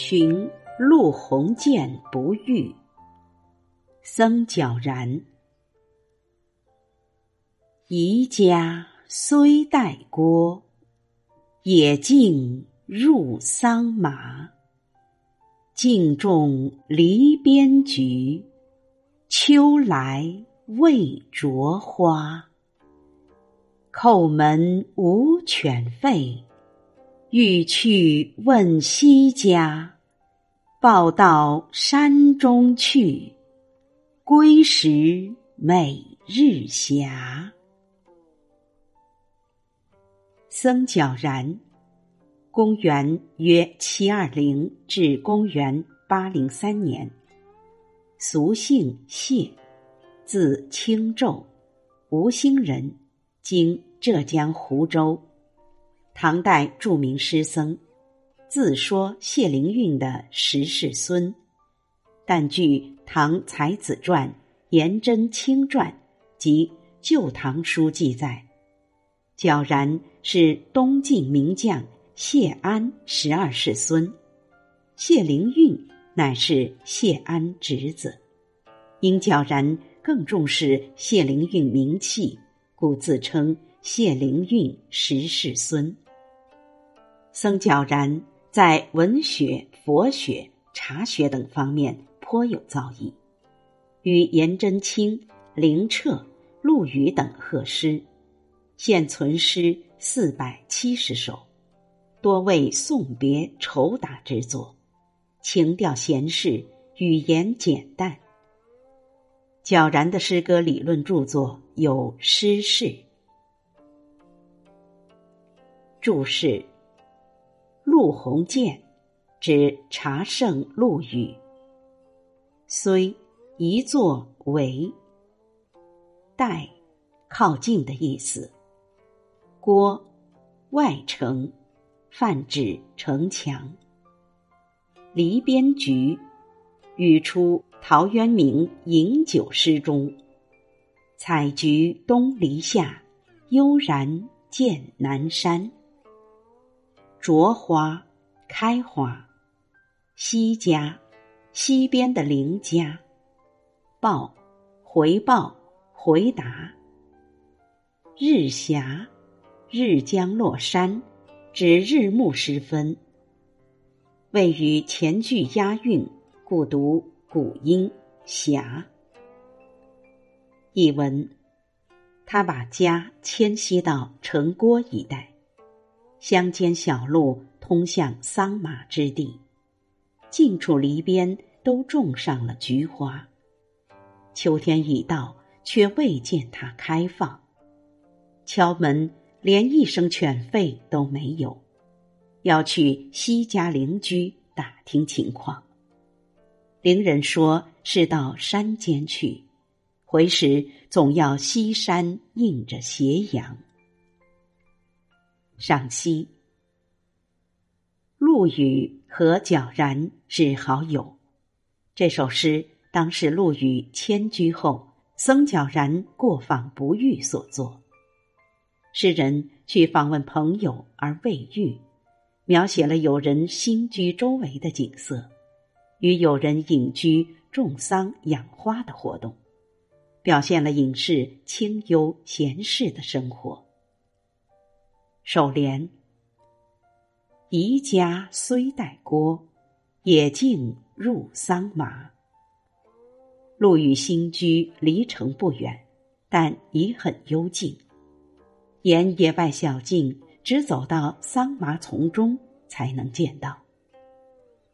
寻陆鸿渐不遇，僧皎然。宜家虽带郭，野径入桑麻。径种篱边菊，秋来未着花。叩门无犬吠，欲去问西家。报到山中去，归时每日斜。僧皎然，公元约七二零至公元八零三年，俗姓谢，字清昼，吴兴人，今。浙江湖州，唐代著名诗僧，自说谢灵运的十世孙，但据《唐才子传》《颜真卿传》及《旧唐书》记载，皎然是东晋名将谢安十二世孙，谢灵运乃是谢安侄子，因皎然更重视谢灵运名气，故自称。谢灵运十世孙，僧皎然在文学、佛学、茶学等方面颇有造诣，与颜真卿、灵澈、陆羽等合诗，现存诗四百七十首，多为送别酬答之作，情调闲适，语言简淡。皎然的诗歌理论著作有《诗事》。注释：陆鸿渐，指茶圣陆羽。虽一作为，待靠近的意思。郭外城，泛指城墙。篱边菊，语出陶渊明《饮酒》诗中：“采菊东篱下，悠然见南山。”着花，开花。西家，西边的邻家。报，回报，回答。日霞，日将落山，指日暮时分。位于前句押韵，故读古音霞。译文：他把家迁徙到城郭一带。乡间小路通向桑麻之地，近处篱边都种上了菊花。秋天已到，却未见它开放。敲门，连一声犬吠都没有。要去西家邻居打听情况。邻人说是到山间去，回时总要西山映着斜阳。赏析：陆羽和皎然是好友。这首诗当是陆羽迁居后，僧皎然过访不遇所作。诗人去访问朋友而未遇，描写了友人新居周围的景色，与友人隐居、种桑、养花的活动，表现了隐士清幽闲适的生活。首联：宜家虽带郭，野径入桑麻。陆羽新居离城不远，但已很幽静。沿野外小径，只走到桑麻丛中才能见到。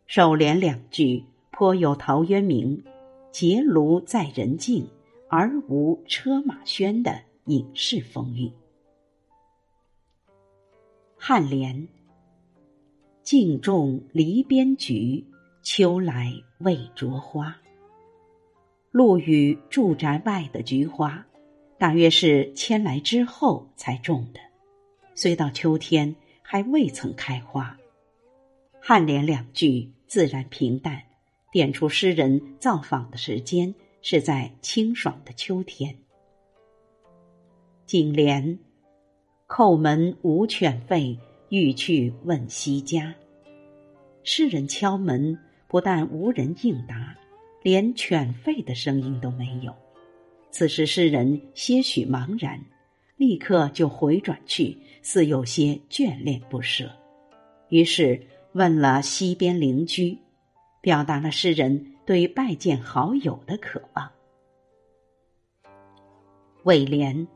首联两句颇有陶渊明“结庐在人境，而无车马喧”的隐士风韵。颔联：静种篱边菊，秋来未着花。陆羽住宅外的菊花，大约是迁来之后才种的，虽到秋天还未曾开花。颔联两句自然平淡，点出诗人造访的时间是在清爽的秋天。颈联。叩门无犬吠，欲去问西家。诗人敲门，不但无人应答，连犬吠的声音都没有。此时诗人些许茫然，立刻就回转去，似有些眷恋不舍。于是问了西边邻居，表达了诗人对拜见好友的渴望。尾联：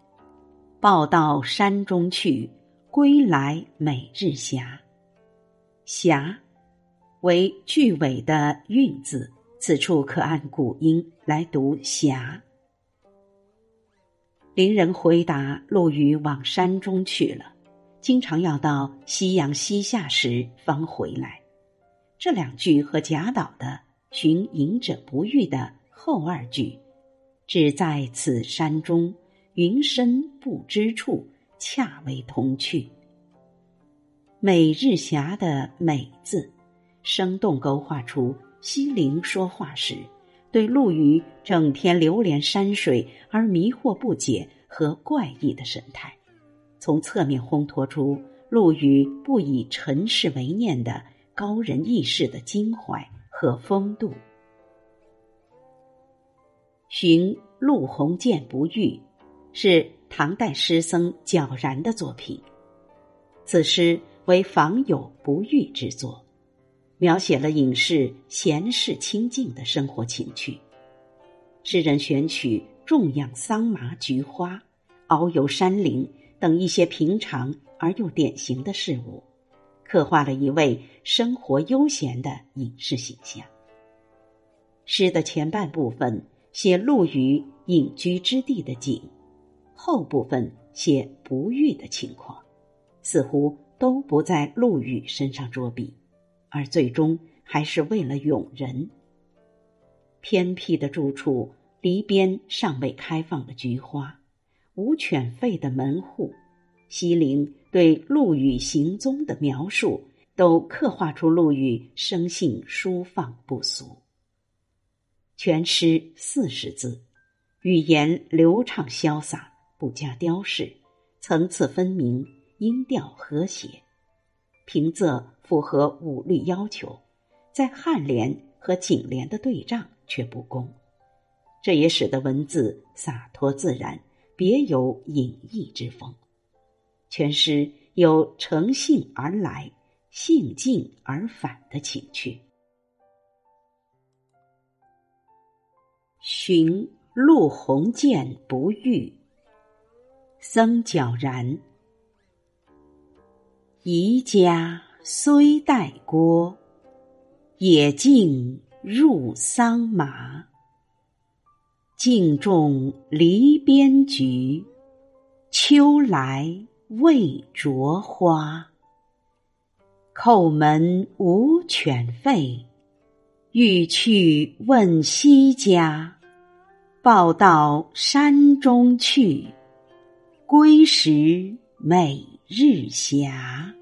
报到山中去，归来每日暇。暇为句尾的韵字，此处可按古音来读暇。邻人回答：陆羽往山中去了。经常要到夕阳西下时方回来，这两句和贾岛的“寻隐者不遇”的后二句“只在此山中，云深不知处”恰为同趣。每日霞的“每”字，生动勾画出西陵说话时对陆羽整天流连山水而迷惑不解和怪异的神态。从侧面烘托出陆羽不以尘世为念的高人义士的襟怀和风度。寻陆鸿渐不遇，是唐代诗僧皎然的作品。此诗为访友不遇之作，描写了隐士闲适清静的生活情趣。诗人选取种养桑麻、菊花，遨游山林。等一些平常而又典型的事物，刻画了一位生活悠闲的隐士形象。诗的前半部分写陆羽隐居之地的景，后部分写不遇的情况，似乎都不在陆羽身上着笔，而最终还是为了永人。偏僻的住处，篱边尚未开放的菊花。无犬吠的门户，西陵对陆羽行踪的描述，都刻画出陆羽生性疏放不俗。全诗四十字，语言流畅潇洒，不加雕饰，层次分明，音调和谐，平仄符合五律要求，在颔联和颈联的对仗却不工，这也使得文字洒脱自然。别有隐逸之风，全诗有乘兴而来、兴尽而返的情趣。寻陆鸿渐不遇，僧皎然。宜家虽带郭，野径入桑麻。径种篱边菊，秋来未着花。叩门无犬吠，欲去问西家。报到山中去，归时每日暇。